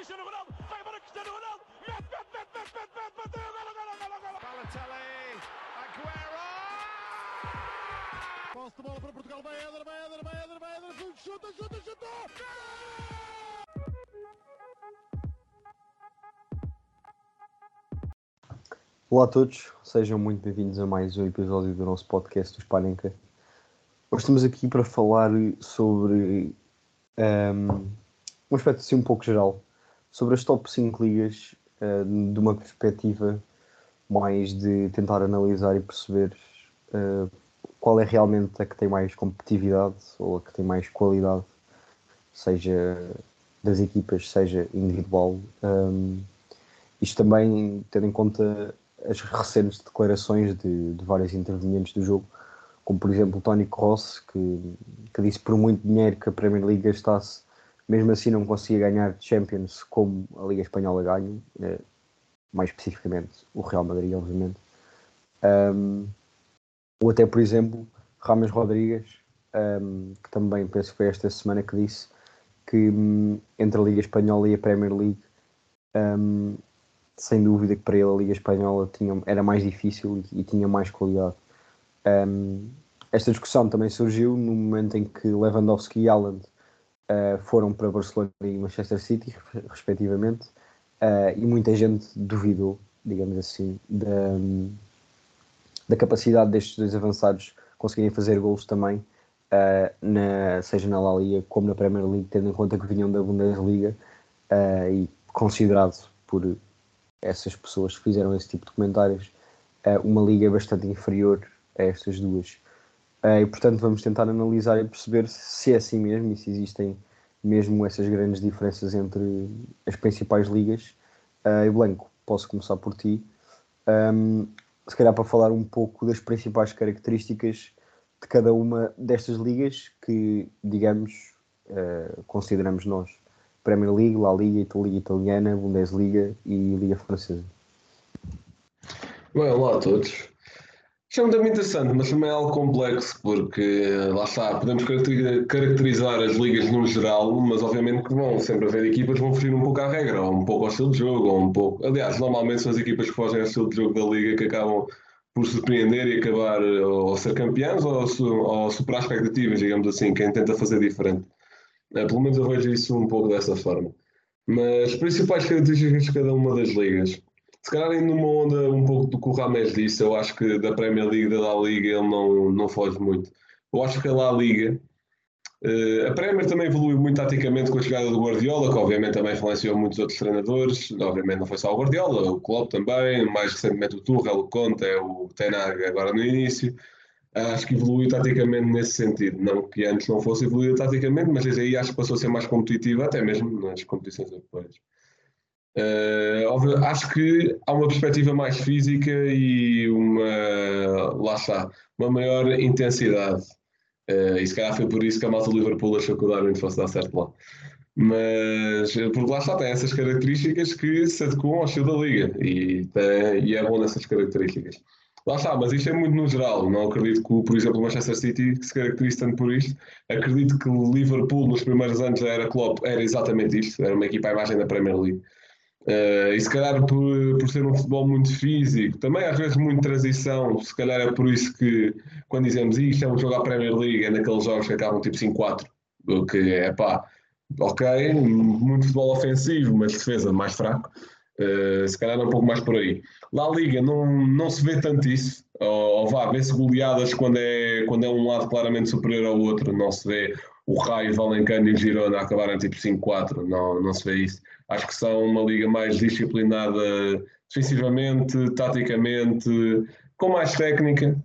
Cristiano Ronaldo, vai embora Cristiano Ronaldo, mete, mete, mete, mete, mete, mete, bateu, golo, golo, golo, golo. Balotelli, Aguero! Posse de bola para Portugal, vai Éder, vai Éder, vai Éder, vai Éder, chuta, chuta, chuta! Olá a todos, sejam muito bem-vindos a mais um episódio do nosso podcast do Spanenka. Hoje estamos aqui para falar sobre um, um aspecto assim um pouco geral, sobre as top 5 ligas uh, de uma perspectiva mais de tentar analisar e perceber uh, qual é realmente a que tem mais competitividade ou a que tem mais qualidade, seja das equipas, seja individual. Um, isto também tendo em conta as recentes declarações de, de vários intervenientes do jogo, como por exemplo Tony Cross, que, que disse por muito dinheiro que a Premier League gastasse, mesmo assim não conseguia ganhar Champions como a Liga Espanhola ganha, eh, mais especificamente o Real Madrid, obviamente. Um, ou até, por exemplo, Rames Rodrigues, um, que também penso que foi esta semana que disse que um, entre a Liga Espanhola e a Premier League sem dúvida que para ele a Liga Espanhola tinha, era mais difícil e, e tinha mais qualidade. Esta discussão também surgiu no momento em que Lewandowski e Haaland uh, foram para Barcelona e Manchester City, respectivamente, uh, e muita gente duvidou, digamos assim, da, da capacidade destes dois avançados conseguirem fazer gols também, uh, na, seja na La Liga como na Premier League, tendo em conta que vinham da Bundesliga e considerado por essas pessoas que fizeram esse tipo de comentários, uma liga bastante inferior a estas duas. E portanto vamos tentar analisar e perceber se é assim mesmo e se existem mesmo essas grandes diferenças entre as principais ligas. e Blanco, posso começar por ti. Um, se calhar para falar um pouco das principais características de cada uma destas ligas que, digamos, uh, consideramos nós. Premier League, La Liga, Liga Italiana, Bundesliga e Liga Francesa. Bem, olá a todos. Isto é muito interessante, mas também é algo complexo, porque lá está, podemos caracterizar as ligas no geral, mas obviamente que vão sempre haver equipas que vão fugir um pouco à regra, ou um pouco ao estilo de jogo, ou um pouco. Aliás, normalmente são as equipas que fogem ao estilo de jogo da liga que acabam por surpreender e acabar ou ser campeões ou, ou superar expectativas, digamos assim, quem tenta fazer diferente. É, pelo menos eu vejo isso um pouco dessa forma. Mas principais características de cada uma das ligas. Se calhar indo numa onda um pouco do que o Rames disse, eu acho que da Premier League da Liga ele não, não foge muito. Eu acho que a La Liga, uh, a Premier também evoluiu muito taticamente com a chegada do Guardiola, que obviamente também influenciou muitos outros treinadores, obviamente não foi só o Guardiola, o Klopp também, mais recentemente o Tuchel, o Conte, o Tenag agora no início acho que evoluiu taticamente nesse sentido. Não que antes não fosse evoluído taticamente, mas desde aí acho que passou a ser mais competitiva, até mesmo nas competições europeias. Uh, acho que há uma perspectiva mais física e uma, lá está, uma maior intensidade. Uh, e se calhar foi por isso que a malta Liverpool achou que o Darwin fosse dar certo lá. Mas, porque lá está, tem essas características que se adequam ao estilo da liga e, tem, e é bom nessas características. Lá está, mas isto é muito no geral. Não acredito que, por exemplo, o Manchester City se caracterize tanto por isto. Acredito que o Liverpool, nos primeiros anos da era Klopp, era exatamente isto. Era uma equipa à imagem da Premier League. Uh, e se calhar por, por ser um futebol muito físico, também às vezes muito transição, se calhar é por isso que quando dizemos isto é um jogo à Premier League, é naqueles jogos que acabam tipo 5-4, o que é pá, ok, muito futebol ofensivo, mas defesa mais fraco. Uh, se calhar é um pouco mais por aí. Lá Liga não, não se vê tanto isso, ou, ou vá, vê-se goleadas quando é, quando é um lado claramente superior ao outro, não se vê o Raio, Valencano e o Girona acabarem tipo 5-4, não, não se vê isso. Acho que são uma liga mais disciplinada defensivamente, taticamente, com mais técnica,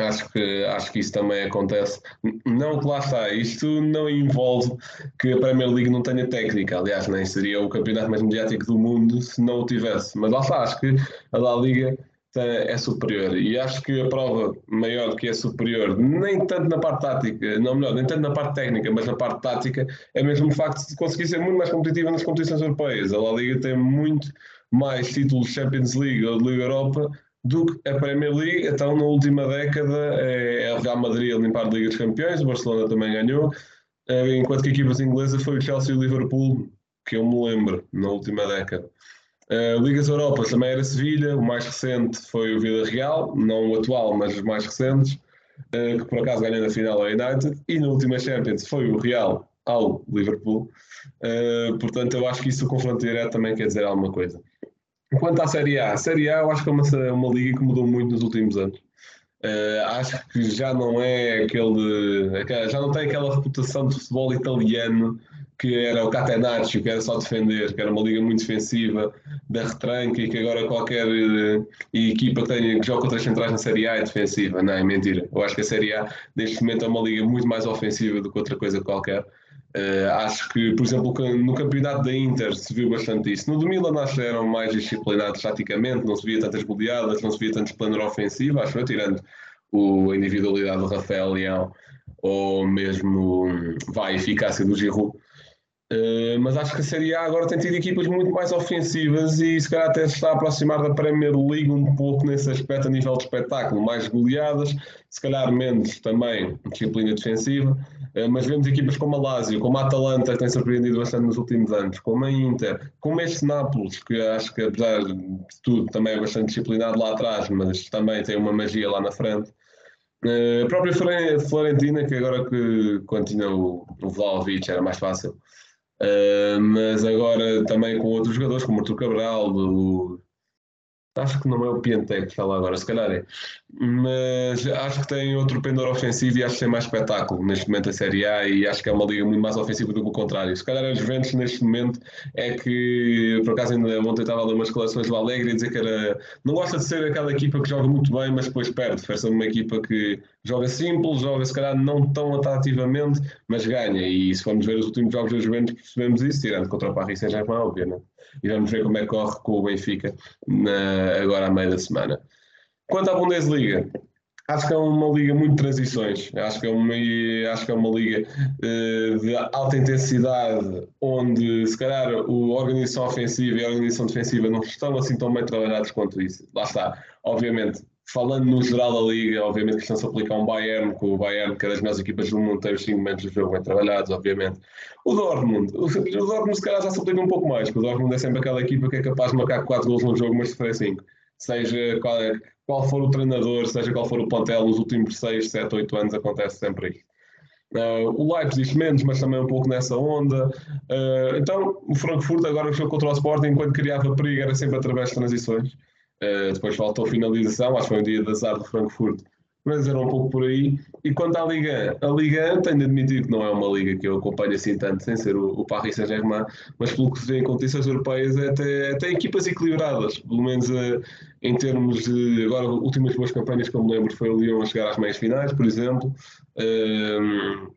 Acho que, acho que isso também acontece. Não que lá está, isto não envolve que a Premier League não tenha técnica. Aliás, nem seria o campeonato mais mediático do mundo se não o tivesse. Mas lá está, acho que a La Liga é superior. E acho que a prova maior que é superior, nem tanto na parte tática, não melhor, nem tanto na parte técnica, mas na parte tática, é mesmo o facto de conseguir ser muito mais competitiva nas competições europeias. A La Liga tem muito mais títulos Champions League ou de Liga Europa do que a Premier League. Então, na última década, é, é o Real Madrid a limpar a Liga dos Campeões, o Barcelona também ganhou, eh, enquanto que equipas inglesas foi o Chelsea e o Liverpool que eu me lembro na última década. Uh, Ligas Europas também era Sevilha, o mais recente foi o Vida Real, não o atual, mas os mais recentes, uh, que por acaso ganhou na final a United, e na última Champions foi o Real ao Liverpool. Uh, portanto, eu acho que isso o confronto direto também quer dizer alguma coisa. Quanto à Série A, a Série A eu acho que é uma, uma liga que mudou muito nos últimos anos. Uh, acho que já não é aquele. Já não tem aquela reputação de futebol italiano que era o Catenaccio, que era só defender, que era uma liga muito defensiva, da retranca e que agora qualquer uh, equipa que, tenha, que joga contra as centrais na Série A é defensiva. Não, é mentira. Eu acho que a Série A, neste momento, é uma liga muito mais ofensiva do que outra coisa qualquer. Uh, acho que, por exemplo, no campeonato da Inter se viu bastante isso. No do Milan acho que eram mais disciplinados taticamente, não se via tantas goleadas, não se via tanto esplendor ofensivo, acho que tirando o, a individualidade do Rafael Leão ou mesmo vai, a eficácia do Giroud. Uh, mas acho que a Série A agora tem tido equipas muito mais ofensivas e se calhar até se está a aproximar da Premier League um pouco nesse aspecto a nível de espetáculo, mais goleadas, se calhar menos também disciplina defensiva, uh, mas vemos equipas como a Lazio, como a Atalanta que tem surpreendido bastante nos últimos anos, como a Inter, como este Nápoles, que acho que apesar de tudo também é bastante disciplinado lá atrás, mas também tem uma magia lá na frente. Uh, a própria Florentina, que agora que continua o, o Vlaovic era mais fácil, Uh, mas agora também com outros jogadores, como o Artur Cabral, o, Acho que não é o Piantec que está lá agora, se calhar é. Mas acho que tem outro pendor ofensivo e acho que tem mais espetáculo neste momento a Série A e acho que é uma liga muito mais ofensiva do que o contrário. Se calhar a Juventus neste momento é que, por acaso ainda ontem estava a ler umas declarações do Alegre e dizer que era, não gosta de ser aquela equipa que joga muito bem mas depois perde. Prefere uma equipa que joga simples, joga se calhar não tão atrativamente, mas ganha. E se formos ver os últimos jogos da Juventus percebemos isso, tirando contra o Paris Saint-Germain, obviamente e vamos ver como é que corre com o Benfica na, agora à meia da semana. Quanto à Bundesliga, acho que é uma liga muito de transições. Acho que é uma, acho que é uma liga uh, de alta intensidade, onde se calhar a organização ofensiva e a organização defensiva não estão assim tão bem trabalhados quanto isso. Lá está. Obviamente, falando no geral da liga, obviamente que estão-se a aplicar um Bayern, com o Bayern, que é das melhores equipas do mundo, tem os 5 momentos do jogo bem trabalhados, obviamente. O Dortmund, o, Dortmund se calhar já se aplica um pouco mais, porque o Dortmund é sempre aquela equipa que é capaz de marcar 4 gols no jogo, mas sofrer 5. Seja qual, qual, for o treinador, seja qual for o plantel, nos últimos 6, 7, 8 anos acontece sempre isso. Uh, o Leipzig menos, mas também um pouco nessa onda. Uh, então, o Frankfurt agora jogou contra o Sporting, enquanto criava perigo era sempre através de transições. Uh, depois faltou finalização, acho que foi um dia de azar do Frankfurt, mas era um pouco por aí. E quanto à Liga, a Liga tenho de admitir que não é uma liga que eu acompanho assim tanto, sem ser o, o Paris Saint-Germain, mas pelo que se vê em competições europeias, é até, até equipas equilibradas, pelo menos uh, em termos de. Agora, últimas boas campanhas que eu me lembro foi o Lyon a chegar às meias finais, por exemplo. Uh,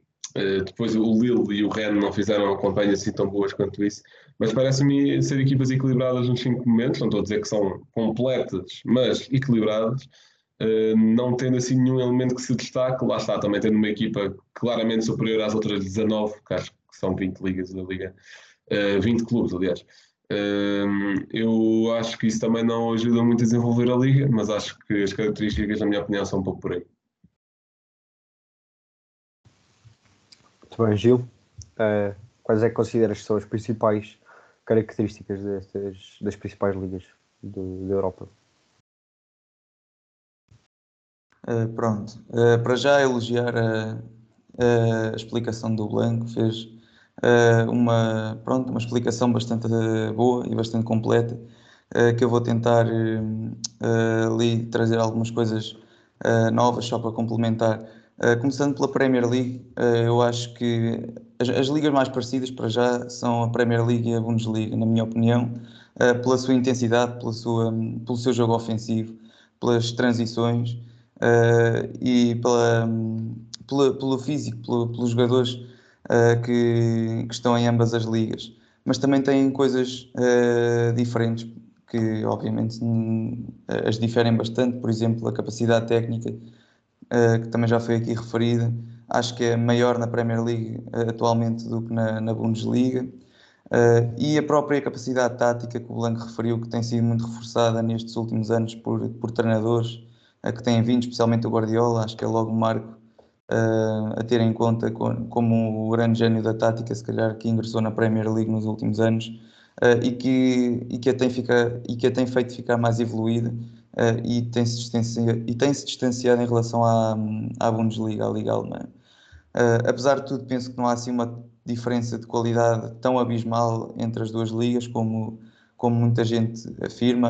depois o Lille e o Rennes não fizeram campanhas assim tão boas quanto isso, mas parece-me ser equipas equilibradas nos cinco momentos, não estou a dizer que são completas, mas equilibradas, uh, não tendo assim nenhum elemento que se destaque, lá está, também tendo uma equipa claramente superior às outras 19, que acho que são 20 ligas da Liga, uh, 20 clubes, aliás. Uh, eu acho que isso também não ajuda muito a desenvolver a liga, mas acho que as características, na minha opinião, são um pouco por aí. Muito bem, Gil. Uh, quais é que consideras que são as principais características destas, das principais ligas do, da Europa? Uh, pronto, uh, para já elogiar a, a, explicação do Blanco, fez uh, uma, pronto, uma explicação bastante boa e bastante completa, que eu vou tentar ali trazer algumas coisas novas só para complementar. começando pela Premier League, eu acho que as, as, ligas mais parecidas para já são a Premier League e a Bundesliga, na minha opinião, uh, pela sua intensidade, pela sua, um, pelo seu jogo ofensivo, pelas transições uh, e pela, um, pela, pelo físico, pelo, pelos jogadores uh, que, que, estão em ambas as ligas. Mas também têm coisas diferentes que, obviamente, as diferem bastante, por exemplo, a capacidade técnica, que também já foi aqui referida acho que é maior na Premier League uh, atualmente do que na, na Bundesliga. Uh, e a própria capacidade tática que o Blanco referiu, que tem sido muito reforçada nestes últimos anos por, por treinadores uh, que têm vindo, especialmente o Guardiola, acho que é logo um marco uh, a ter em conta como o grande gênio da tática, se calhar, que ingressou na Premier League nos últimos anos e, que, e, que a tem e que tem feito ficar mais evoluída e tem-se distanciado, tem distanciado em relação à, à Bundesliga, à Liga Alemã. Apesar de tudo, penso que não há assim uma diferença de qualidade tão abismal entre as duas ligas como como muita gente afirma,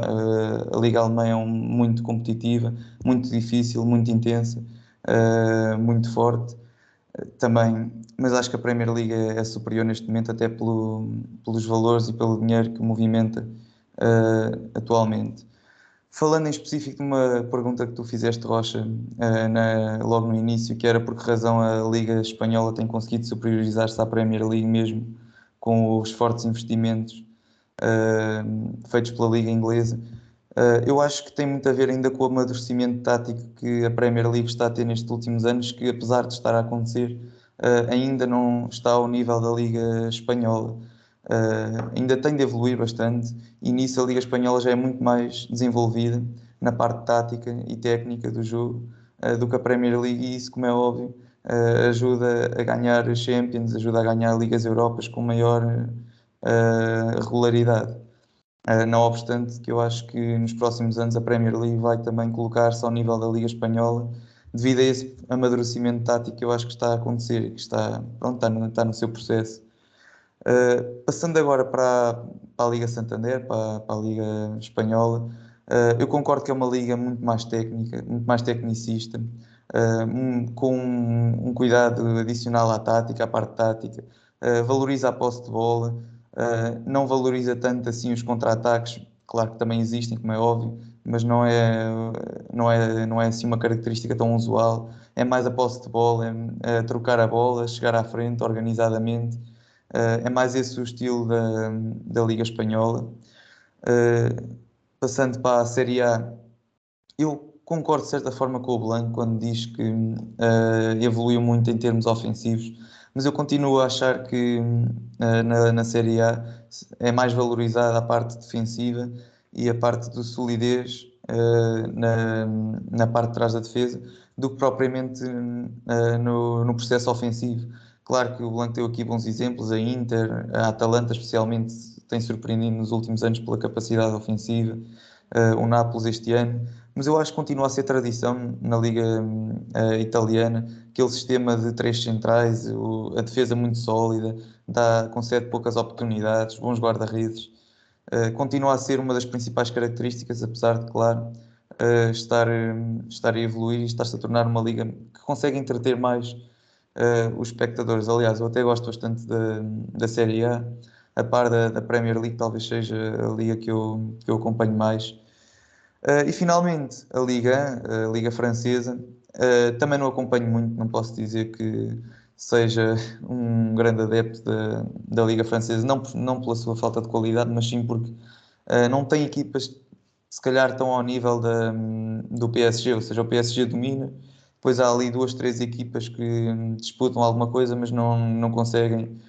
a Liga Alemã é um, muito competitiva, muito difícil, muito intensa uh, muito forte também, mas acho que a Premier League é, é superior neste momento até pelo, pelos valores e pelo dinheiro que movimenta uh, atualmente. Falando em específico de uma pergunta que tu fizeste, Rocha, uh, na, logo no início, que era por que razão a Liga Espanhola tem conseguido superiorizar-se à Premier League mesmo com os fortes investimentos uh, feitos pela Liga Inglesa. Uh, eu acho que tem muito a ver ainda com o amadurecimento tático que a Premier League está a ter nestes últimos anos, que apesar de estar a acontecer, uh, ainda não está ao nível da Liga Espanhola. Uh, ainda tem de evoluir bastante e nisso a Liga Espanhola já é muito mais desenvolvida na parte tática e técnica do jogo do que a Premier League e isso, como é óbvio, ajuda a ganhar Champions, ajuda a ganhar Ligas Europas com maior regularidade. Uh, não obstante que eu acho que nos próximos anos a Premier League vai também colocar-se ao nível da Liga Espanhola devido a esse amadurecimento tático que eu acho que está a acontecer e que está, pronto, está, no, está no seu processo. Uh, passando agora para, para, a Liga Santander, para, para a Liga Espanhola, uh, eu concordo que é uma liga muito mais técnica, muito mais tecnicista, um, com um, um, cuidado adicional à tática, à parte tática, valoriza a posse de bola, Uh, não valoriza tanto assim os contra-ataques, claro que também existem, como é óbvio, mas não é, não é, não é assim uma característica tão usual. É mais a posse de bola, é, é trocar a bola, chegar à frente organizadamente. Uh, é mais esse o estilo da, da Liga Espanhola. Uh, passando para a Série A, eu concordo de certa forma com o Blanco quando diz que evoluiu muito em termos ofensivos mas eu continuo a achar que na, na Série A é mais valorizada a parte defensiva e a parte de solidez na, na parte de trás da defesa do que propriamente no, no processo ofensivo. Claro que o Blanco deu aqui bons exemplos, a Inter, a Atalanta especialmente tem surpreendido nos últimos anos pela capacidade ofensiva, o Nápoles este ano, mas eu acho que continua a ser tradição na Liga uh, Italiana, aquele sistema de três centrais, o, a defesa muito sólida, dá, concede poucas oportunidades, bons guarda-redes. Uh, continua a ser uma das principais características, apesar de, claro, uh, estar, estar a evoluir e estar-se a tornar uma liga que consegue entreter mais os espectadores. Aliás, eu até gosto bastante da, da Série A, a par da, da Premier League, talvez seja a liga que eu, que eu acompanho mais. Uh, e finalmente a Liga, a Liga Francesa, uh, também não acompanho muito, não posso dizer que seja um grande adepto da, da Liga Francesa, não, não pela sua falta de qualidade, mas sim porque uh, não tem equipas se calhar tão ao nível da, do PSG, ou seja, o PSG domina, depois há ali duas, três equipas que disputam alguma coisa, mas não, não conseguem,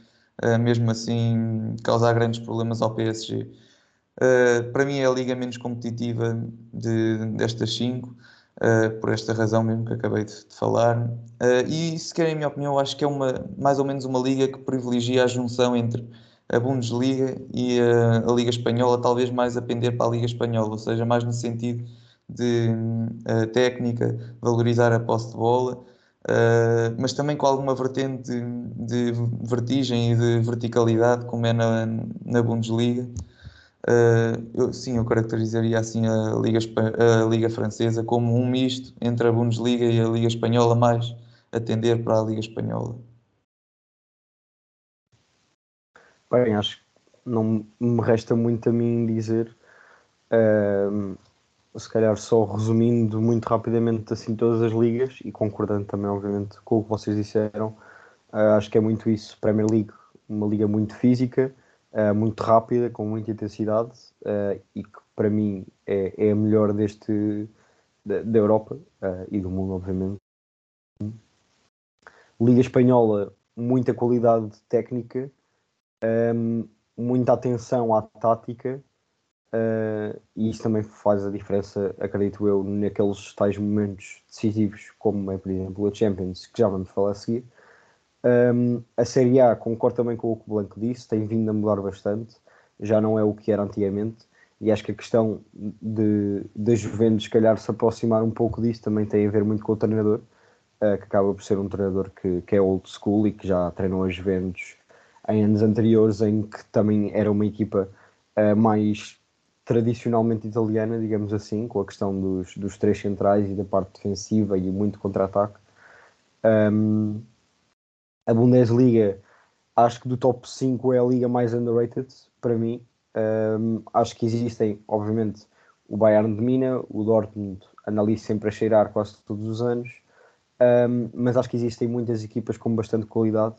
mesmo assim, causar grandes problemas ao PSG. Uh, para mim é a liga menos competitiva de, destas cinco, uh, por esta razão mesmo que acabei de, de falar. E se querem a minha opinião, acho que é uma, mais ou menos uma liga que privilegia a junção entre a Bundesliga e a, a Liga Espanhola, talvez mais a pender para a Liga Espanhola, ou seja, mais no sentido de técnica, valorizar a posse de bola. Uh, mas também com alguma vertente de, de, vertigem e de verticalidade, como é na, na Bundesliga. Uh, eu, sim, eu caracterizaria assim a Liga, a Liga Francesa como um misto entre a Bundesliga e a Liga Espanhola, mais a tender para a Liga Espanhola. Bem, acho que não me resta muito a mim dizer, uh, se calhar só resumindo muito rapidamente assim todas as ligas e concordando também, obviamente, com o que vocês disseram, uh, acho que é muito isso. Premier League, uma liga muito física uh, muito rápida, com muita intensidade uh, e que para mim é, é a melhor deste da, da Europa e do mundo, obviamente. Liga Espanhola, muita qualidade técnica, um, muita atenção à tática uh, e isso também faz a diferença, acredito eu, naqueles tais momentos decisivos, como é, por exemplo, a Champions, que já vamos falar a seguir. Um, a Série A, concordo também com o que o Blanco disse, tem vindo a mudar bastante, já não é o que era antigamente, e acho que a questão de, de Juventus, se calhar, se aproximar um pouco disso também tem a ver muito com o treinador, uh, que acaba por ser um treinador que, que é old school e que já treinou a Juventus em anos anteriores, em que também era uma equipa uh, mais tradicionalmente italiana, digamos assim, com a questão dos, dos três centrais e da parte defensiva e muito contra-ataque. Um, a Bundesliga, acho que do top 5 é a liga mais underrated para mim. Um, acho que existem, obviamente, o Bayern de Mina, o Dortmund anda ali sempre a cheirar quase todos os anos, um, mas acho que existem muitas equipas com bastante qualidade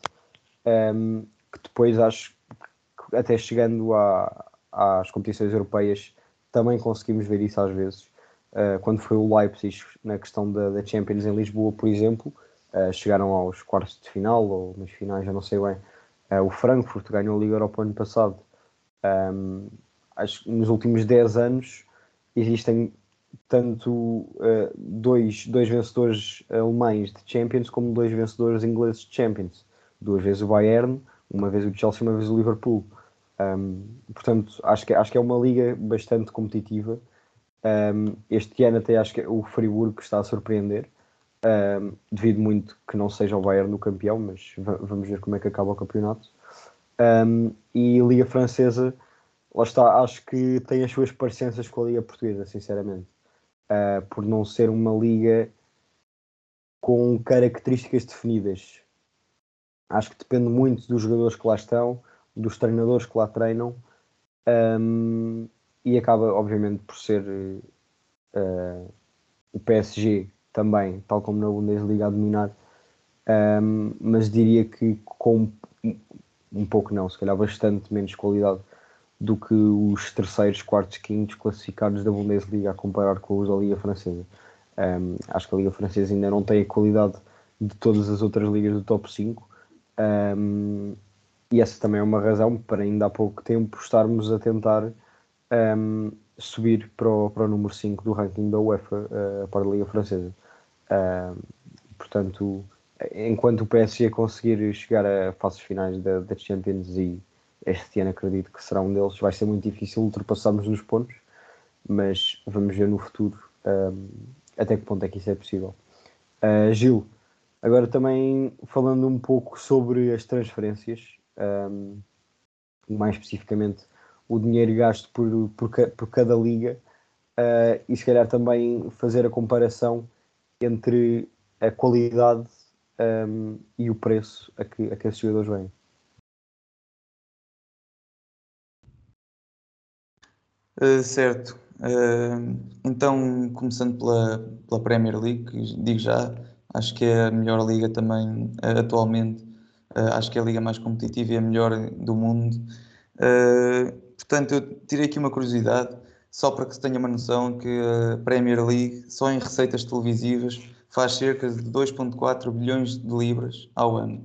que depois acho que até chegando à, às competições europeias também conseguimos ver isso às vezes. Uh, quando foi o Leipzig na questão da, da Champions em Lisboa, por exemplo, uh, chegaram aos quartos de final ou nas finais, já não sei bem. Uh, o Frankfurt ganhou a Liga Europa ano passado acho nos últimos 10 anos existem tanto uh, dois, dois vencedores alemães de Champions como dois vencedores ingleses de Champions. Duas vezes o Bayern, uma vez o Chelsea, uma vez o Liverpool. Um, portanto, acho que, acho que é uma liga bastante competitiva. Um, este ano até acho que o Friburgo está a surpreender, um, devido muito que não seja o Bayern no campeão, mas vamos ver como é que acaba o campeonato. E a Liga Francesa, lá está, acho que tem as suas parecenças com a Liga Portuguesa, sinceramente. Uh, por não ser uma liga com características definidas. Acho que depende muito dos jogadores que lá estão, dos treinadores que lá treinam, um, e acaba, obviamente, por ser uh, o PSG também, tal como na Bundesliga, a dominar. Um, mas diria que com um pouco não, se calhar bastante menos qualidade do que os terceiros, quartos, quintos classificados da Bundesliga a comparar com os da Liga Francesa. Um, acho que a Liga Francesa ainda não tem a qualidade de todas as outras ligas do top 5 um, e essa também é uma razão para ainda há pouco tempo estarmos a tentar um, subir para o, para o número 5 do ranking da UEFA uh, para a Liga Francesa. portanto, enquanto o PSG conseguir chegar a fases finais da, da Champions e este ano acredito que será um deles, vai ser muito difícil ultrapassarmos nos pontos, mas vamos ver no futuro um, até que ponto é que isso é possível. Uh, Gil, agora também falando um pouco sobre as transferências, um, mais especificamente o dinheiro gasto por, por, por cada liga, uh, e se calhar também fazer a comparação entre a qualidade um, e o preço a que, a que esses jogadores vêm. Uh, certo. Uh, então, começando pela, pela Premier League, digo já, acho que é a melhor liga também uh, atualmente. Acho que é a liga mais competitiva e a melhor do mundo. portanto, eu tirei aqui uma curiosidade, só para que se tenha uma noção que a Premier League, só em receitas televisivas, faz cerca de 2,4 bilhões de libras ao ano.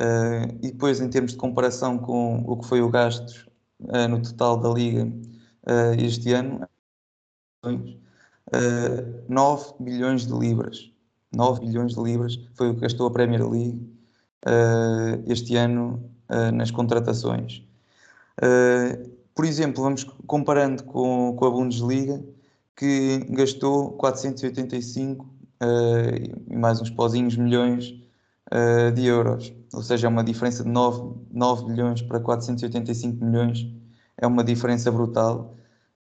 Uh, e depois, em termos de comparação com o que foi o gasto uh, no total da Liga uh, este ano, 9 bilhões de libras. 9 bilhões de libras foi o que gastou a Premier League este ano nas contratações. por exemplo, vamos comparando com, com a Bundesliga, que gastou 485 uh, e mais uns pozinhos milhões uh, de euros. Ou seja, é uma diferença de 9, 9 milhões para 485 milhões. É uma diferença brutal.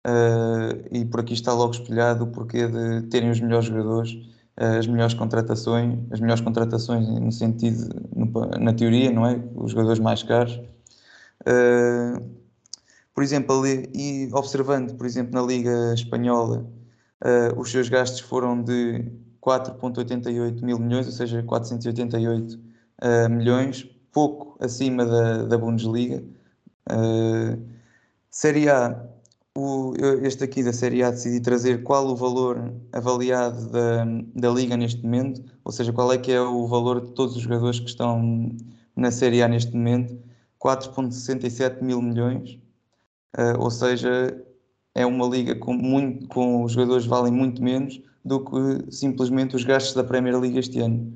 Uh, e por aqui está logo espelhado o porquê de terem os melhores jogadores, as melhores contratações, as melhores contratações no sentido, no, na teoria, não é? Os jogadores mais caros. por exemplo, ali, e observando, por exemplo, na Liga Espanhola, os seus gastos foram de 4,88 mil milhões, ou seja, 488 uh, eh, milhões, pouco acima da, da Bundesliga. Uh, Série A, o, este aqui da Série A decidi trazer qual o valor avaliado da, da Liga neste momento, ou seja, qual é que é o valor de todos os jogadores que estão na Série A neste momento, 4,67 mil milhões, uh, ou seja, é uma liga com, muito, com os jogadores valem muito menos do que simplesmente os gastos da Premier League este ano.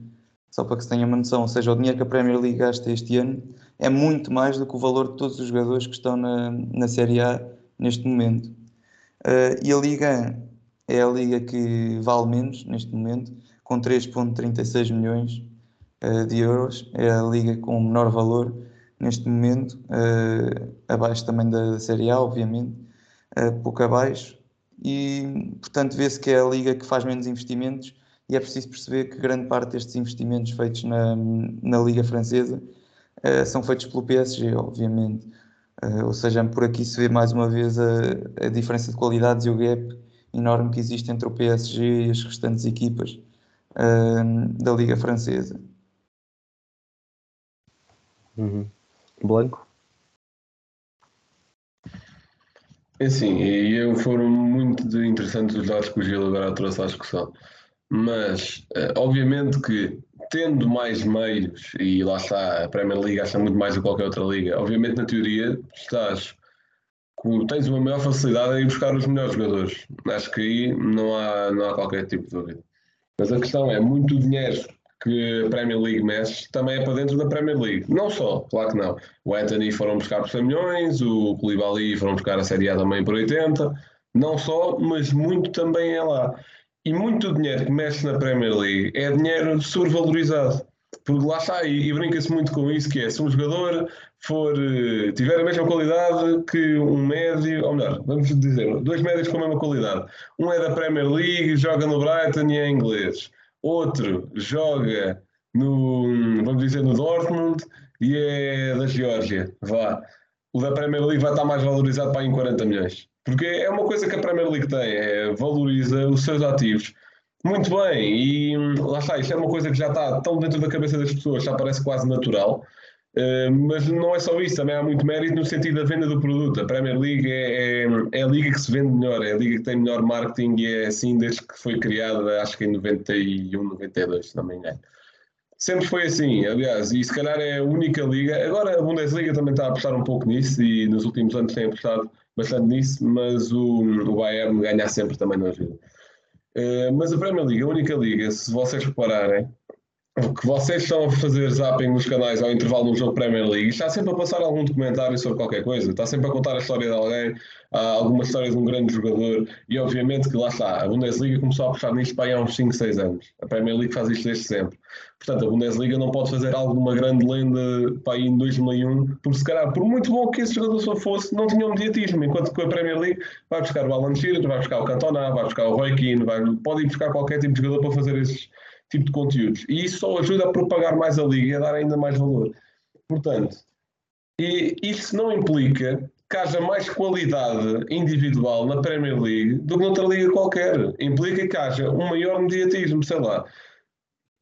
Só para que se tenha uma noção, ou seja, o dinheiro que a Premier League gasta este ano é muito mais do que o valor de todos os jogadores que estão na, na Série A neste momento. Uh, e a Liga é a liga que vale menos neste momento, com 3,36 milhões uh, de euros. É a liga com menor valor neste momento, uh, abaixo também da Série A, obviamente, pouco abaixo. E, portanto, vê-se que é a liga que faz menos investimentos e é preciso perceber que grande parte destes investimentos feitos na, na Liga Francesa são feitos pelo PSG, obviamente. Uh, ou seja, por aqui se vê mais uma vez a, a, diferença de qualidades e o gap enorme que existe entre o PSG e as restantes equipas uh, da Liga Francesa. Uhum. Blanco? É sim, e foram muito interessantes os dados que o Gil agora trouxe à discussão. Mas, eh, obviamente que tendo mais meios, e lá está, a Premier League gasta muito mais do que qualquer outra liga, obviamente na teoria estás tens uma maior facilidade em buscar os melhores jogadores. Acho que aí não há, não há qualquer tipo de dúvida. Mas a questão é, muito dinheiro que a Premier League mexe também é para dentro da Premier League. Não só, claro que não. O Anthony foram buscar por 100 milhões, o Koulibaly foram buscar a Série A também por 80. Não só, mas muito também é lá. E muito dinheiro que mexe na Premier League é dinheiro sobrevalorizado. Porque lá está, e, e brinca-se muito com isso, que é, se um jogador for, eh, tiver a mesma qualidade que um médio, ou melhor, vamos dizer, dois médios com a mesma qualidade. Um é da Premier League, joga no Brighton e é inglês. Outro joga no, vamos dizer, no Dortmund e é da Geórgia. Vá. O da Premier League vai estar mais valorizado para em 40 milhões. Porque é uma coisa que a Premier League tem, é, valoriza os seus ativos. Muito bem, e hum, lá está, isto é uma coisa que já está tão dentro da cabeça das pessoas, já parece quase natural, uh, mas não é só isso, também há muito mérito no sentido da venda do produto. A Premier League é, é, é, a liga que se vende melhor, é a liga que tem melhor marketing e é assim desde que foi criada, acho que em 91, 92, se não me engano. Sempre foi assim, aliás, e se calhar é a única liga. Agora a Bundesliga também está a apostar um pouco nisso e nos últimos anos tem apostado bastante nisso, mas o, o Bayern ganha sempre também não ajuda. Uh, mas a Premier League, a única liga, se vocês repararem, que vocês estão a fazer zapping nos canais ao intervalo no jogo Premier League, está sempre a passar algum documentário sobre qualquer coisa, está sempre a contar a história de alguém, alguma história de um grande jogador, e obviamente que lá está, a Bundesliga começou a puxar nisto para há uns 5, 6 anos. A Premier League faz isto desde sempre. Portanto, a Bundesliga não pode fazer algo de uma grande lenda para aí em 2001, porque se calhar, por muito bom que esse jogador só fosse, não tinha um mediatismo, enquanto que a Premier League vai buscar o Alan Shearer, vai buscar o Cantona, vai buscar o Roy Keane, vai, pode ir buscar qualquer tipo de jogador para fazer esses tipo de conteúdos. E isso só ajuda a propagar mais a liga e a dar ainda mais valor. Portanto, e isso não implica que haja mais qualidade individual na Premier League do que noutra liga qualquer. Implica que haja um maior mediatismo, sei lá.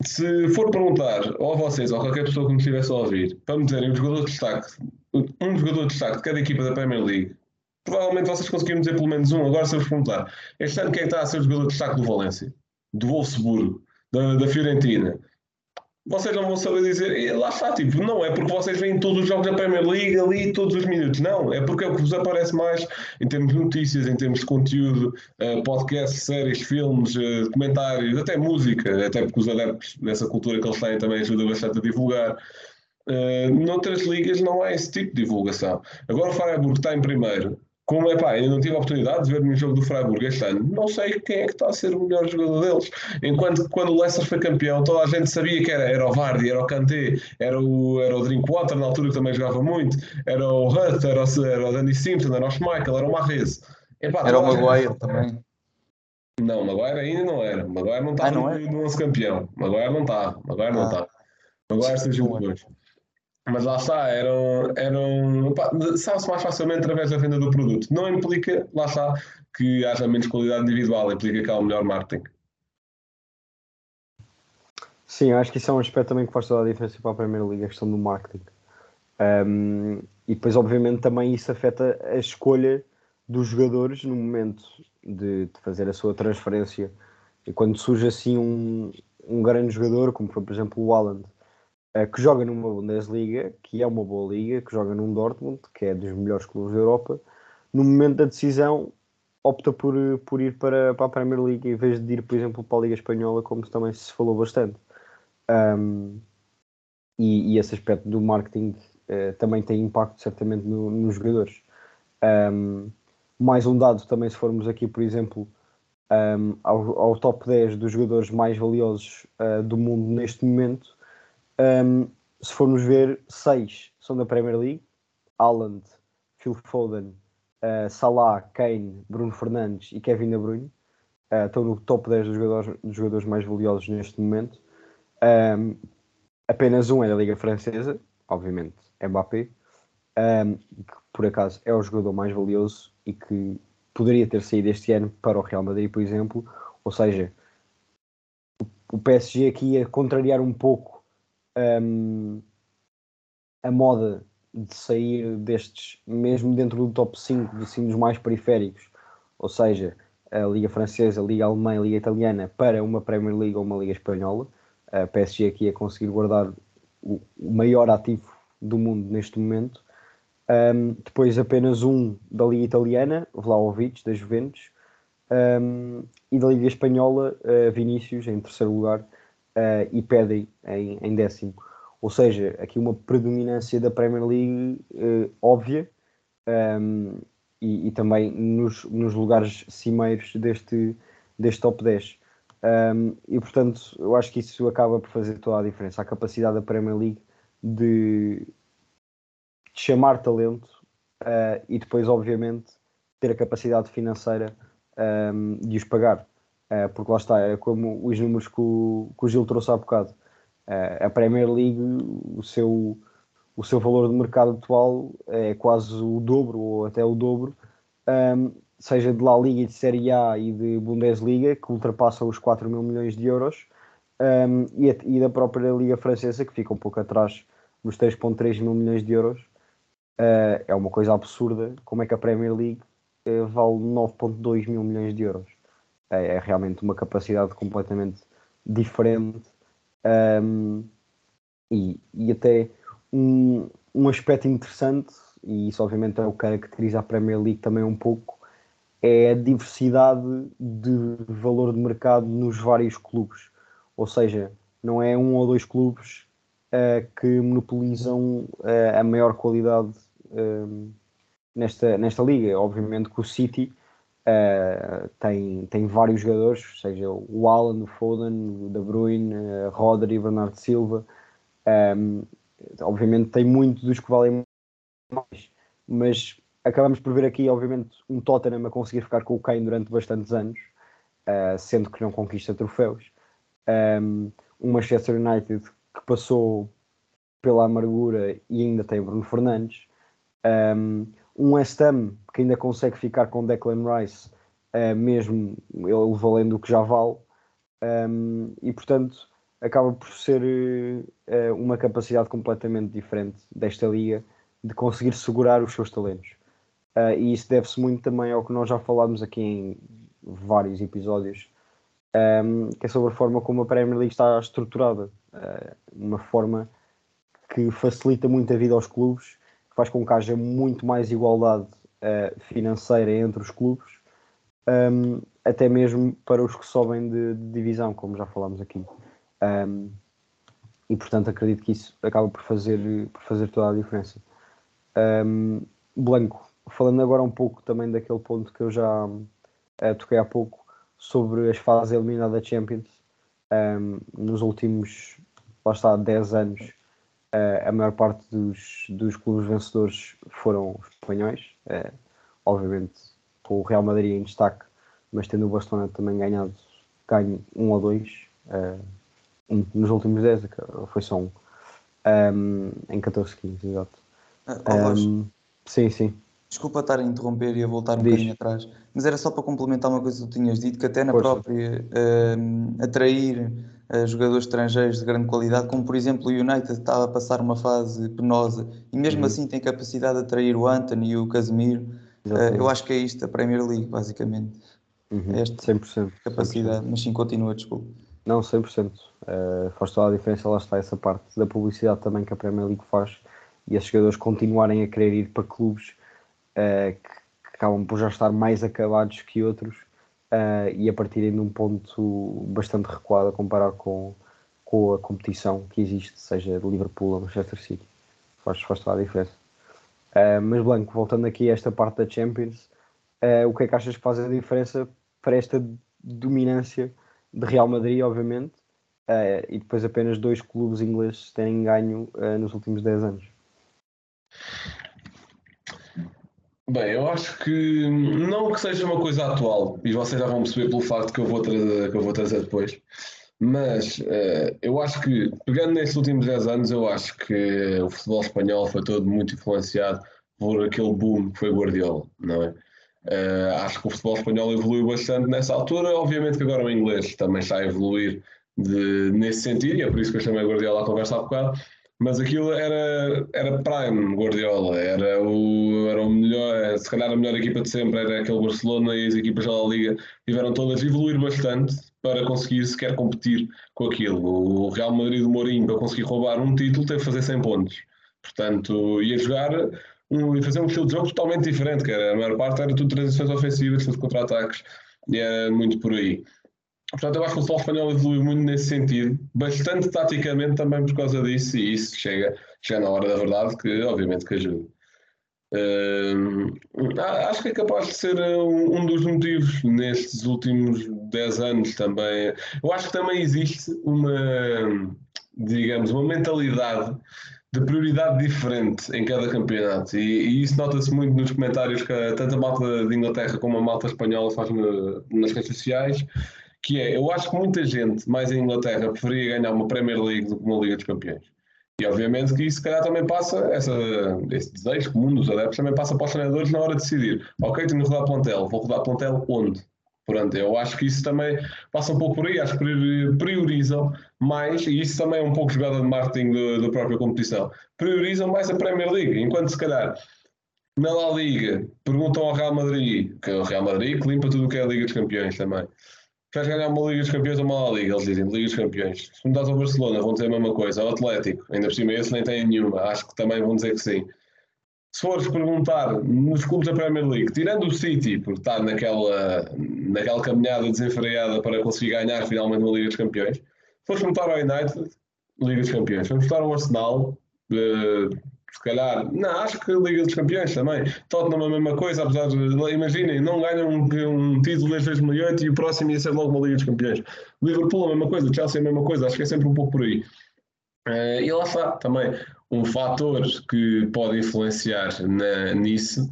Se for perguntar, ou a vocês, ou a qualquer pessoa que me estivesse a ouvir, para me dizerem um jogador de destaque, um jogador de destaque de cada equipa da Premier League, provavelmente vocês conseguiram dizer pelo menos um. Agora, se eu vos perguntar, este ano quem é está a ser o jogador de destaque do Valência? Do Wolfsburgo? Da, da Fiorentina. Vocês não vão saber dizer, lá está, tipo, não é porque vocês veem todos os jogos da Premier League ali todos os minutos, não, é porque é o que vos aparece mais em termos de notícias, em termos de conteúdo, uh, podcasts, séries, filmes, uh, comentários, até música, até porque os adeptos dessa cultura que eles têm também ajuda bastante a divulgar. Uh, noutras ligas não há esse tipo de divulgação. Agora o Freiburg está em primeiro, como é pá, ainda não tive a oportunidade de ver nenhum jogo do Freiburg este ano, não sei quem é que está a ser o melhor jogador deles. Enquanto que quando o Leicester foi campeão, toda a gente sabia que era, era o Vardy, era o Kanté, era o, era o Drinkwater, na altura que também jogava muito, era o Hutt, era o, era o Danny Simpson, era o Schmeichel, era o Mahrez. Era o Maguire gente... também. Não, Maguire ainda não era. Maguire não estava ah, não é? no, no campeão. Maguire não está. Maguire não está. Ah. Maguire seja um dois. Mas lá está, eram, eram sabe-se mais facilmente através da venda do produto. Não implica, lá está, que haja menos qualidade individual, implica que há um melhor marketing. Sim, acho que isso é um aspecto também que faz toda a diferença para a Primeira Liga, a questão do marketing. Um, e depois, obviamente, também isso afeta a escolha dos jogadores no momento de, de fazer a sua transferência. E quando surge assim um, um grande jogador, como foi, por exemplo, o Haaland, que joga numa Bundesliga, que é uma boa liga, que joga num Dortmund, que é dos melhores clubes da Europa, no momento da decisão opta por, por ir para, para a Premier League em vez de ir, por exemplo, para a Liga Espanhola, como também se falou bastante. Um, e, e, esse aspecto do marketing uh, também tem impacto certamente no, nos jogadores. Um, mais um dado também, se formos aqui, por exemplo, um, ao, ao, top 10 dos jogadores mais valiosos uh, do mundo neste momento, um, se formos ver, seis são da Premier League: Haaland, Phil Foden, uh, Salah, Kane, Bruno Fernandes e Kevin De Bruyne. Uh, estão no top 10 dos jogadores, dos jogadores mais valiosos neste momento. Um, apenas um é da Liga Francesa, obviamente, Mbappé, um, que por acaso é o jogador mais valioso e que poderia ter saído este ano para o Real Madrid, por exemplo. Ou seja, o PSG aqui ia contrariar um pouco um, a moda de sair destes, mesmo dentro do top 5, assim, dos mais periféricos, ou seja, a Liga Francesa, a Liga Alemã, a Liga Italiana, para uma Premier League ou uma Liga Espanhola. A PSG aqui a conseguir guardar o, o maior ativo do mundo neste momento. Um, depois apenas um da Liga Italiana, Vlaovic, da Juventus. Um, e da Liga Espanhola, uh, Vinícius, em terceiro lugar, uh, e Pedri, em, em décimo. Ou seja, aqui uma predominância da Premier League uh, óbvia um, e, e, também nos, nos, lugares cimeiros deste, deste top 10. Um, e portanto, eu acho que isso acaba por fazer toda a diferença. A capacidade da Premier League de, de chamar talento uh, e depois, obviamente, ter a capacidade financeira um, de os pagar. Uh, porque lá está, é como os números que o, que o Gil trouxe há bocado. Uh, a Premier League, o seu, o seu valor de mercado atual é quase o dobro ou até o dobro, um, seja de La Liga, de Série A e de Bundesliga, que ultrapassam os 4 mil milhões de euros, um, e, a, e, da própria Liga Francesa, que fica um pouco atrás dos 3,3 mil milhões de euros. Uh, é uma coisa absurda como é que a Premier League uh, vale 9,2 mil milhões de euros. É, é realmente uma capacidade completamente diferente um, e, e, até um, um aspecto interessante, e isso obviamente é o que caracteriza a Premier League também um pouco, é a diversidade de valor de mercado nos vários clubes. Ou seja, não é um ou dois clubes uh, que monopolizam uh, a maior qualidade nesta, nesta liga. Obviamente que o City Uh, tem, tem vários jogadores, seja o Alan, o Foden, o De Bruyne, uh, Rodri, Bernardo Silva. Um, obviamente tem muitos dos que valem mais, mas acabamos por ver aqui, obviamente, um Tottenham a conseguir ficar com o Kane durante bastantes anos, uh, sendo que não conquista troféus. Um, um Manchester United que passou pela amargura e ainda tem Bruno Fernandes. Um, um West Ham que ainda consegue ficar com Declan Rice, uh, mesmo ele valendo o que já vale, um, e portanto acaba por ser uh, uma capacidade completamente diferente desta liga de conseguir segurar os seus talentos. Uh, e isso deve-se muito também ao que nós já falámos aqui em vários episódios, um, que é sobre a forma como a Premier League está estruturada, uma forma que facilita muito a vida aos clubes faz com que haja muito mais igualdade uh, financeira entre os clubes, um, até mesmo para os que sobem de, de divisão, como já falámos aqui. Um, e portanto acredito que isso acaba por fazer, por fazer toda a diferença. Um, Blanco, falando agora um pouco também daquele ponto que eu já uh, toquei há pouco sobre as fases eliminadas da Champions, nos últimos, lá está, 10 anos, a maior parte dos, dos clubes vencedores foram espanhóis, uh, obviamente com o Real Madrid em destaque, mas tendo o Barcelona também ganhado ganho um ou dois uh, um, nos últimos 10, foi só um, um em 14, 15, exato. Um, sim, sim. Desculpa estar a interromper e a voltar um Diz. bocadinho atrás, mas era só para complementar uma coisa que tu tinhas dito, que até na Força. própria atrair uh, jogadores estrangeiros de grande qualidade, como por exemplo o United estava a passar uma fase penosa e mesmo uhum. assim tem capacidade de atrair o Anthony e o Casemiro. Uh, eu acho que é isto a Premier League, basicamente. Uhum. Esta 100%, capacidade, 100%. mas sim, continua, desculpa. Não, 100%. Uh, faz toda a diferença, lá está essa parte da publicidade também que a Premier League faz e esses jogadores continuarem a querer ir para clubes uh, que, acabam por já estar mais acabados que outros uh, e a partirem de um ponto bastante recuado a comparar com, com a competição que existe, seja de Liverpool ou Manchester City. Faz, faz toda a diferença. Uh, mas Blanco, voltando aqui a esta parte da Champions, uh, o que é que achas que faz a diferença para esta dominância de Real Madrid, obviamente, uh, e depois apenas dois clubes ingleses terem ganho nos últimos 10 anos? Bem, eu acho que não que seja uma coisa atual, e vocês já vão perceber pelo facto que eu vou trazer, que eu vou trazer depois, mas uh, eu acho que, pegando nestes últimos 10 anos, eu acho que o futebol espanhol foi todo muito influenciado por aquele boom que foi Guardiola, não é? Uh, acho que o futebol espanhol evoluiu bastante nessa altura, obviamente que agora o inglês também está a evoluir de, nesse sentido, e é por isso que eu chamei Guardiola à conversa há bocado, mas aquilo era, era prime Guardiola, era o, era o melhor, se calhar a melhor equipa de sempre era aquele Barcelona e as equipas da Liga tiveram todas a evoluir bastante para conseguir sequer competir com aquilo. O Real Madrid do Mourinho, para conseguir roubar um título, teve que fazer 100 pontos. Portanto, ia jogar um, e fazer um estilo de jogo totalmente diferente, que era, a maior parte era tudo transições ofensivas, tudo contra-ataques, e era muito por aí. Portanto, eu acho que o futebol espanhol evoluiu muito nesse sentido, bastante taticamente também por causa disso, e isso chega, chega na hora da verdade, que obviamente que ajuda. Uh, acho que é capaz de ser um, um, dos motivos nestes últimos 10 anos também. Eu acho que também existe uma, digamos, uma mentalidade de prioridade diferente em cada campeonato, e, e isso nota-se muito nos comentários que tanto a malta de Inglaterra como a malta espanhola faz na, nas redes sociais que é, eu acho que muita gente, mais em Inglaterra, preferia ganhar uma Premier League do que uma Liga dos Campeões. E obviamente que isso, se calhar, também passa, essa, esse desejo comum dos adeptos, também passa para os treinadores na hora de decidir. Ok, tenho que rodar plantel, vou rodar plantel onde? Portanto, eu acho que isso também passa um pouco por aí, acho que priorizam mais, e isso também é um pouco jogada de marketing da própria competição, priorizam mais a Premier League, enquanto se calhar na La Liga perguntam ao Real Madrid, que é o Real Madrid que limpa tudo o que é a Liga dos Campeões também queres ganhar uma Liga dos Campeões ou uma Liga? Eles dizem Liga dos Campeões. Se mudares ao Barcelona, vão dizer a mesma coisa. Ao Atlético, ainda por cima, esse nem tem nenhuma. Acho que também vão dizer que sim. Se fores perguntar nos clubes da Premier League, tirando o City, porque está naquela, naquela caminhada desenfreada para conseguir ganhar finalmente uma Liga dos Campeões, se fores perguntar ao United, Liga dos Campeões. Fores perguntar ao Arsenal, uh, se calhar, não, acho que a Liga dos Campeões também. Tottenham a mesma coisa, apesar de, imaginem, não ganham um, um título desde 2008 e o próximo ia ser logo uma Liga dos Campeões. Liverpool a mesma coisa, Chelsea a mesma coisa, acho que é sempre um pouco por aí. Uh, e lá está também um fator que pode influenciar na, nisso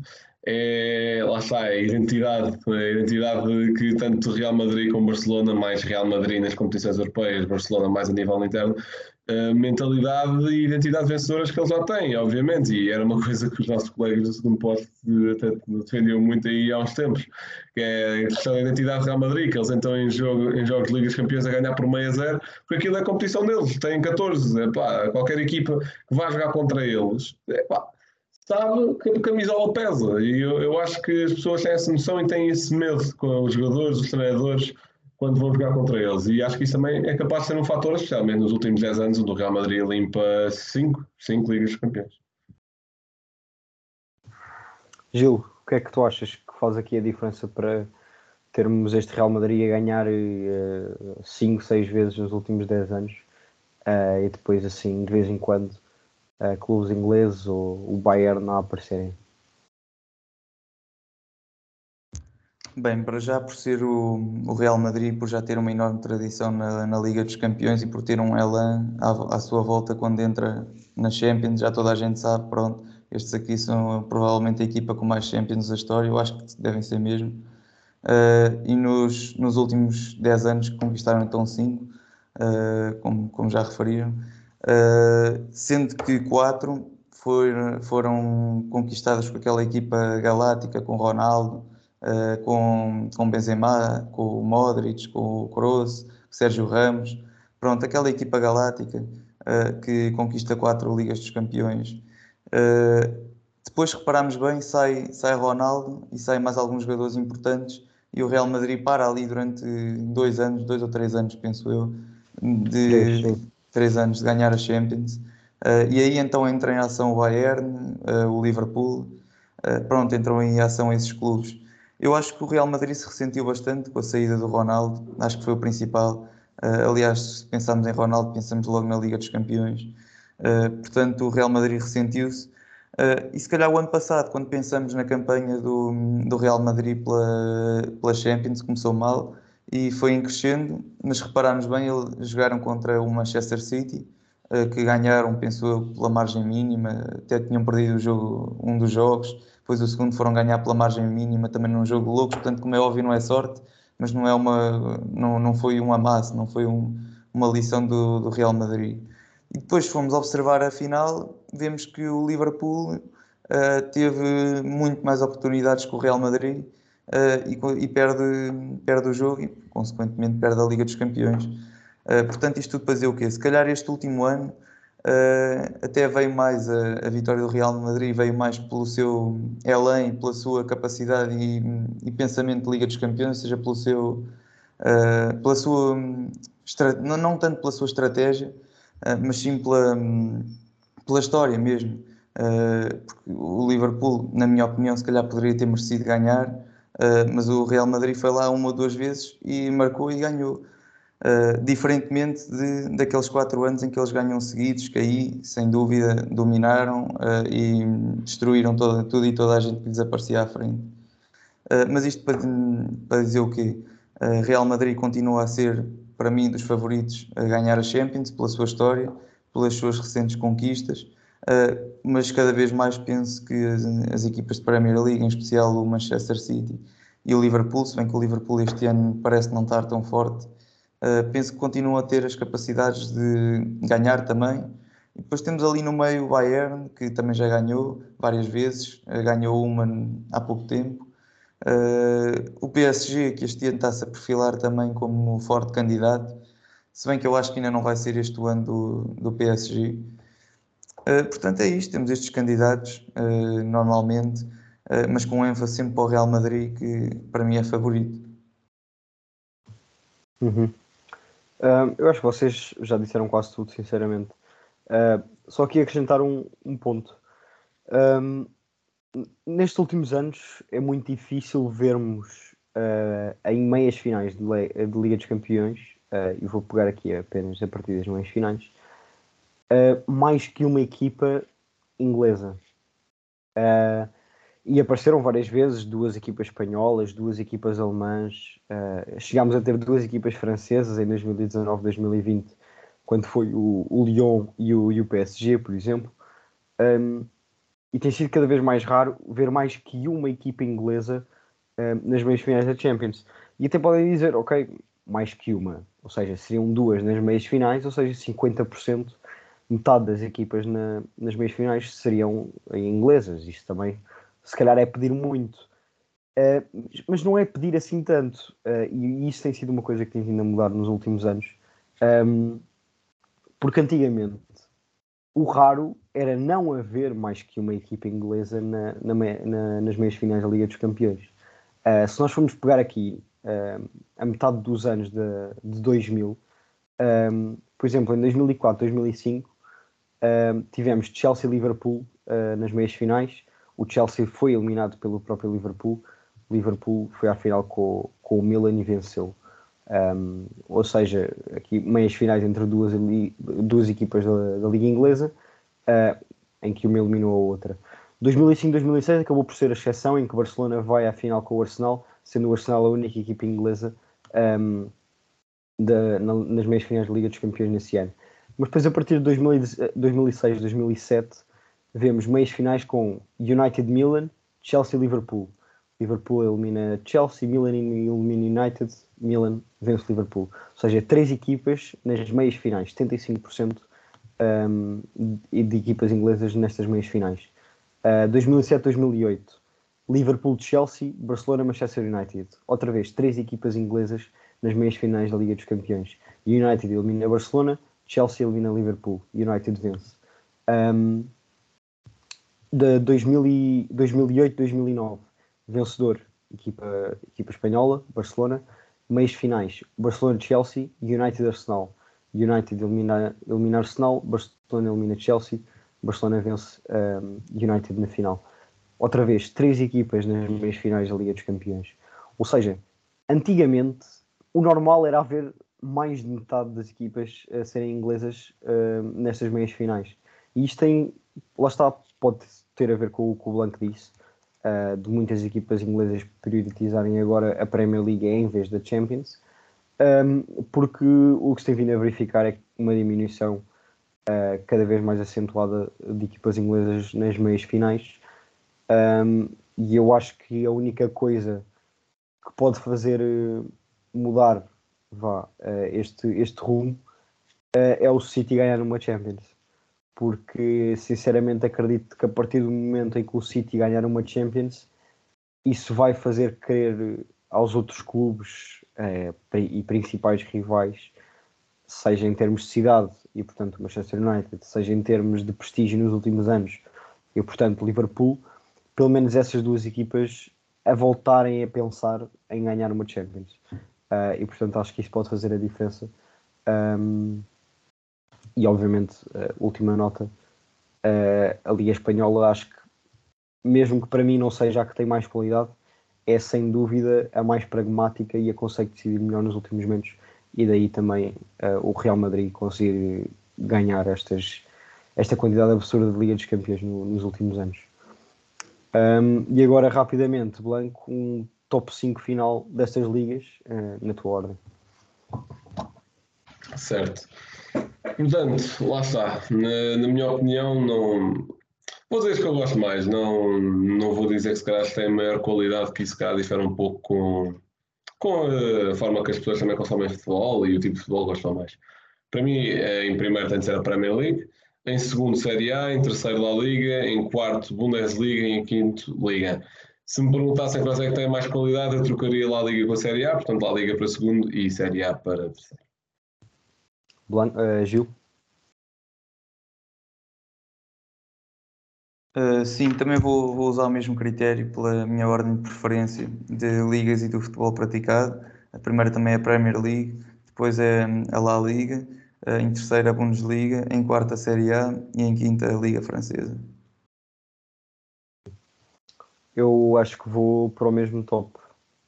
é, lá está, a identidade, a identidade que tanto Real Madrid como Barcelona, mais Real Madrid nas competições europeias, Barcelona mais a nível interno, mentalidade e identidade vencedoras que eles já têm, obviamente, e era uma coisa que os nossos colegas do segundo posto até defendiam muito aí há uns tempos, que é a questão da identidade do Real Madrid, que eles então em, jogo, em jogos de Ligas Campeões a ganhar por meio a zero, porque aquilo é a competição deles, têm 14, é, qualquer equipa que vá jogar contra eles, é, sabe que a camisola pesa, e eu, eu acho que as pessoas têm essa noção e têm esse medo com os jogadores, os treinadores, quando vão jogar contra eles. E acho que isso também é capaz de ser um fator, especialmente nos últimos 10 anos, onde o Real Madrid limpa 5, 5 Ligas de Campeões. Gil, o que é que tu achas que faz aqui a diferença para termos este Real Madrid a ganhar 5, uh, 6 vezes nos últimos 10 anos uh, e depois, assim, de vez em quando, uh, clubes ingleses ou o Bayern a aparecerem? Bem, para já por ser o, o, Real Madrid, por já ter uma enorme tradição na, na Liga dos Campeões e por ter um elan à, à, sua volta quando entra na Champions, já toda a gente sabe, pronto, estes aqui são provavelmente a equipa com mais Champions da história, eu acho que devem ser mesmo. Uh, e nos, nos últimos 10 anos conquistaram então 5, uh, eh, como, como já referiram, uh, sendo que 4 foram, conquistadas por aquela equipa galáctica com Ronaldo, uh, com, com Benzema, com o Modric, com o Kroos, Sérgio Ramos, pronto, aquela equipa galáctica uh, que conquista quatro Ligas dos Campeões. Uh, depois reparamos bem, sai, sai Ronaldo e sai mais alguns jogadores importantes e o Real Madrid para ali durante dois anos, dois ou três anos, penso eu, de sim, sim. três anos de ganhar a Champions. Uh, e aí então entra em ação o Bayern, uh, o Liverpool, uh, pronto, entram em ação esses clubes. Eu acho que o Real Madrid se ressentiu bastante com a saída do Ronaldo, acho que foi o principal. Uh, aliás, se pensarmos em Ronaldo, pensamos logo na Liga dos Campeões. Uh, portanto, o Real Madrid ressentiu-se. Uh, e se calhar o ano passado, quando pensamos na campanha do, do Real Madrid pela, pela Champions, começou mal e foi em crescendo, mas repararmos bem, eles jogaram contra o Manchester City, que ganharam, penso pela margem mínima, até tinham perdido jogo, um dos jogos, depois o segundo foram ganhar pela margem mínima, também num jogo de loucos, portanto, como é óbvio, não é sorte, mas não, é uma, não, não foi um amasso, não foi um, uma lição do, do Real Madrid. E depois fomos observar a final, vemos que o Liverpool uh, teve muito mais oportunidades que o Real Madrid uh, e, e, perde, perde o jogo e, consequentemente, perde a Liga dos Campeões. Uh, portanto, isto tudo para dizer o quê? Se calhar este último ano até veio mais a, a, vitória do Real Madrid, veio mais pelo seu além, pela sua capacidade e, e, pensamento de Liga dos Campeões, seja pelo seu, pela sua, não, não tanto pela sua estratégia, ah, mas sim pela, pela história mesmo. Uh, porque o Liverpool, na minha opinião, se calhar poderia ter merecido ganhar, uh, mas o Real Madrid foi lá uma ou duas vezes e marcou e ganhou. Uh, diferentemente de, daqueles quatro anos em que eles ganham seguidos, que aí, sem dúvida, dominaram e destruíram tudo e toda a gente que lhes aparecia à frente. mas isto para, para dizer o quê? Real Madrid continua a ser para mim, dos favoritos a ganhar a Champions, pela sua história, pelas suas recentes conquistas, uh, mas cada vez mais penso que as, as, equipas de Premier League, em especial o Manchester City e o Liverpool, se bem que o Liverpool este ano parece não estar tão forte, uh, penso que continuam a ter as capacidades de ganhar também. E depois temos ali no meio o Bayern, que também já ganhou várias vezes, uh, ganhou uma há pouco tempo. Uh, o PSG, que este ano está-se a perfilar também como forte candidato, se bem que eu acho que ainda não vai ser este o ano do, do PSG. Eh, portanto, é isto: temos estes candidatos, normalmente, mas com ênfase sempre para o Real Madrid, que para mim é favorito. Uhum. Eu acho que vocês já disseram quase tudo, sinceramente. só aqui acrescentar um, um ponto. Um, nestes últimos anos é muito difícil vermos uh, em meias finais de, de, Liga dos Campeões, uh, e vou pegar aqui apenas a partir das meias finais, uh, mais que uma equipa inglesa. Uh, e apareceram várias vezes duas equipas espanholas, duas equipas alemãs. chegámos a ter duas equipas francesas em 2019, 2020, quando foi o, o Lyon e o, e o PSG, por exemplo. Um, e tem sido cada vez mais raro ver mais que uma equipa inglesa uh, nas meias finais da Champions. E até podem dizer, ok, mais que uma, ou seja, seriam duas nas meias finais, ou seja, 50%, metade das equipas na, nas meias finais seriam inglesas. Isto também, se calhar, é pedir muito. Uh, mas não é pedir assim tanto, uh, e isso tem sido uma coisa que tem vindo a mudar nos últimos anos, um, porque antigamente o raro era não haver mais que uma equipa inglesa na, na, na, nas meias finais da Liga dos Campeões. Uh, se nós formos pegar aqui uh, a metade dos anos de, de 2000, um, por exemplo, em 2004, 2005, uh, tivemos Chelsea e Liverpool nas meias finais. O Chelsea foi eliminado pelo próprio Liverpool. Liverpool foi à final com, com o Milan e venceu. Um, ou seja, aqui meias finais entre duas, duas equipas da, da Liga Inglesa, uh, em que uma eliminou a outra. 2005-2006 acabou por ser a exceção em que o Barcelona vai à final com o Arsenal, sendo o Arsenal a única equipa inglesa um, na, nas meias finais da Liga dos Campeões nesse ano. Mas depois, a partir de 2006-2007, vemos meias finais com United Milan, Chelsea Liverpool. Liverpool elimina Chelsea, Milan elimina United, Milan vence Liverpool. Ou seja, três equipas nas meias finais, 75% um, de equipas inglesas nestas meias finais. Uh, 2007-2008, Liverpool-Chelsea, Barcelona-Manchester United. Outra vez, três equipas inglesas nas meias finais da Liga dos Campeões. United elimina Barcelona, Chelsea elimina Liverpool, United vence. Um, de 2008-2009, vencedor, equipa, equipa espanhola, Barcelona. Meias finais, Barcelona-Chelsea, United-Arsenal. United elimina, elimina Arsenal, Barcelona elimina Chelsea, Barcelona vence um, United na final. outra vez, três equipas nas meias finais da Liga dos Campeões. Ou seja, antigamente o normal era haver mais de metade das equipas a serem inglesas uh, nestas meias finais. E isto tem, lá está, pode ter a ver com o que o Blanco disse, uh, de muitas equipas inglesas prioritizarem agora a Premier League em vez da Champions, um, porque o que se tem vindo a verificar é uma diminuição uh, cada vez mais acentuada de equipas inglesas nas meias finais. Um, e eu acho que a única coisa que pode fazer mudar vá, este, este rumo é o City ganhar uma Champions. Porque sinceramente acredito que a partir do momento em que o City ganhar uma Champions, isso vai fazer crer aos outros clubes uh, e principais rivais, seja em termos de cidade e portanto Manchester United, seja em termos de prestígio nos últimos anos e portanto Liverpool, pelo menos essas duas equipas a voltarem a pensar em ganhar uma Champions. Uh, e portanto acho que isso pode fazer a diferença. Um, e obviamente, última nota, a Liga Espanhola acho que, mesmo que para mim não seja a que tem mais qualidade, é sem dúvida a mais pragmática e a consegue decidir melhor nos últimos momentos. E daí também o Real Madrid conseguir ganhar estas, esta quantidade absurda de Liga dos Campeões no, nos últimos anos. Um, e agora, rapidamente, Blanco, um top 5 final destas ligas uh, na tua ordem. Certo. Portanto, lá está. Na, na, minha opinião, não. Vou dizer que eu gosto mais. Não, não vou dizer que se calhar tem maior qualidade, que isso calhar difere um pouco com, com a forma que as pessoas também consomem futebol e o tipo de futebol gostam mais. Para mim, eh, em primeiro tem de ser a Premier League, em segundo Série A, em terceiro La Liga, em quarto Bundesliga e em quinto Liga. Se me perguntassem quais é que tem mais qualidade, eu trocaria lá a Liga com a Série A, portanto, lá a Liga para segundo e Série A para terceiro. Uh, Gil? Uh, sim, também vou, vou, usar o mesmo critério pela minha ordem de preferência de ligas e do futebol praticado. A primeira também é a Premier League, depois é a La Liga, em terceira a Bundesliga, em quarta a Série A e em quinta a Liga Francesa eu acho que vou para o mesmo top.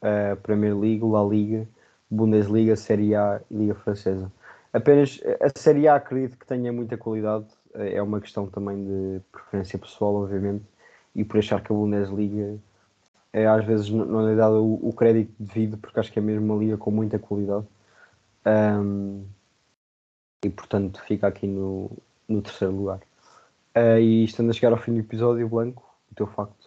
Uh, Premier League, La Liga, Bundesliga, Série A e Liga Francesa. Apenas a Série A acredito que tenha muita qualidade, é uma questão também de preferência pessoal, obviamente, e por achar que a Bundesliga é, às vezes não é dado o, o, crédito devido, porque acho que é mesmo uma liga com muita qualidade. Um, e portanto fica aqui no, no terceiro lugar. Uh, e estando a chegar ao fim do episódio, Blanco, o teu facto.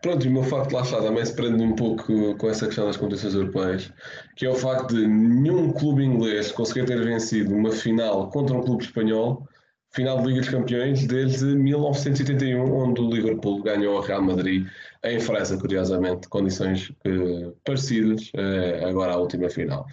Pronto, e o meu facto lá está também se prende um pouco com essa questão das competições europeias, que é o facto de nenhum clube inglês conseguir ter vencido uma final contra um clube espanhol, final de Liga dos Campeões, desde 1981, onde o Liverpool ganhou ao Real Madrid em França, curiosamente, condições uh, parecidas uh, agora à última final.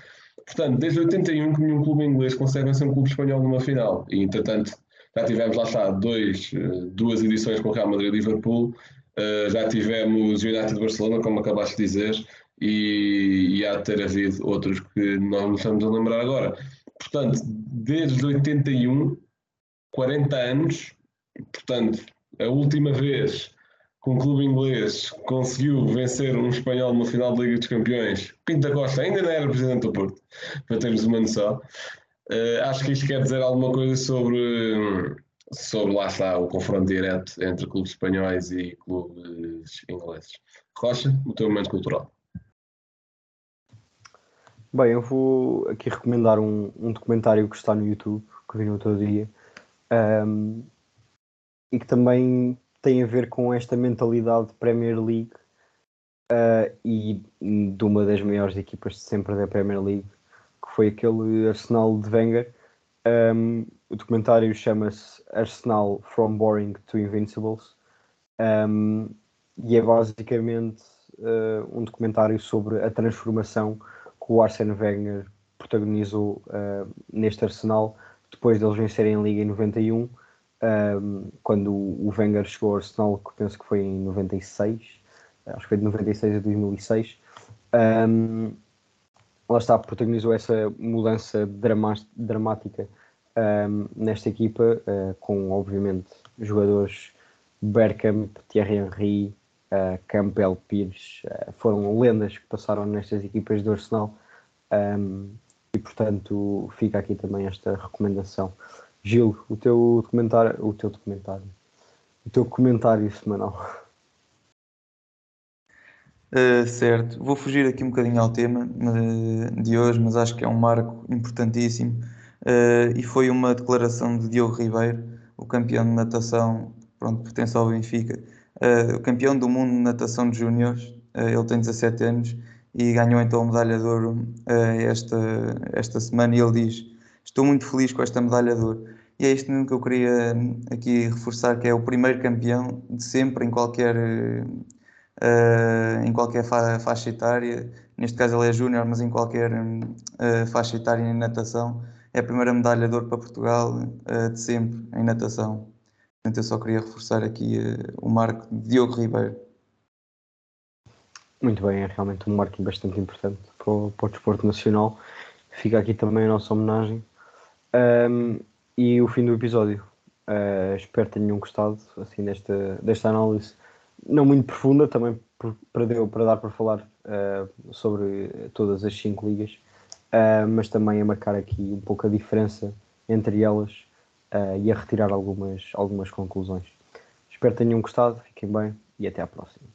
Portanto, desde 81 que nenhum clube inglês consegue vencer um clube espanhol numa final, e entretanto já tivemos lá está dois, uh, duas edições com o Real Madrid e Liverpool, Uh, já tivemos United Barcelona, como acabaste de dizer, e, e há de ter havido outros que não estamos a lembrar agora. Portanto, desde 81, 40 anos, portanto, a última vez que um clube inglês conseguiu vencer um espanhol numa final da Liga dos Campeões, Pinta Costa ainda não era presidente do Porto, para termos uma noção. Uh, acho que isto quer dizer alguma coisa sobre sobre lá está o confronto direto entre clubes espanhóis e clubes ingleses. Rocha, o teu momento cultural. Bem, eu vou aqui recomendar um, um documentário que está no YouTube, que vi no outro dia, um, e que também tem a ver com esta mentalidade de Premier League uh, e de uma das maiores equipas de sempre da Premier League, que foi aquele Arsenal de Wenger, um, o documentário chama-se Arsenal From Boring to Invincibles. Um, e é basicamente uh, um documentário sobre a transformação que o Arsene Wenger protagonizou uh, neste Arsenal depois deles vencerem a Liga em 91 um, quando o Wenger chegou ao Arsenal que penso que foi em 96 acho que foi de 96 a 2006 um, lá está, protagonizou essa mudança dramática um, nesta equipa, uh, com obviamente jogadores Bergkamp, Thierry Henry, uh, Campbell Pires, uh, foram lendas que passaram nestas equipas do Arsenal um, e portanto fica aqui também esta recomendação. Gil, o teu documentário, o teu documentário, o teu comentário semanal. Uh, certo, vou fugir aqui um bocadinho ao tema uh, de hoje, mas acho que é um marco importantíssimo e foi uma declaração de Diogo Ribeiro, o campeão de natação, pronto, pertence ao Benfica, o campeão do mundo de natação de júniores, ele tem 17 anos e ganhou então a medalha de ouro esta, esta semana e ele diz, estou muito feliz com esta medalha de ouro. E é isto mesmo que eu queria aqui reforçar, que é o primeiro campeão de sempre em qualquer em qualquer fa faixa etária, neste caso ele é júnior, mas em qualquer uh, faixa etária em natação, é a primeira medalha de ouro para Portugal uh, de sempre em natação. Portanto, eu só queria reforçar aqui o marco de Diogo Ribeiro. Muito bem, é realmente um marco bastante importante para o, para o desporto nacional. Fica aqui também a nossa homenagem. Um, e o fim do episódio. Uh, espero que tenham gostado assim, desta, desta análise não muito profunda, também para, para dar para falar uh, sobre todas as cinco ligas, uh, mas também a marcar aqui um pouco a diferença entre elas uh, e a retirar algumas, algumas conclusões. Espero que tenham gostado, fiquem bem e até à próxima.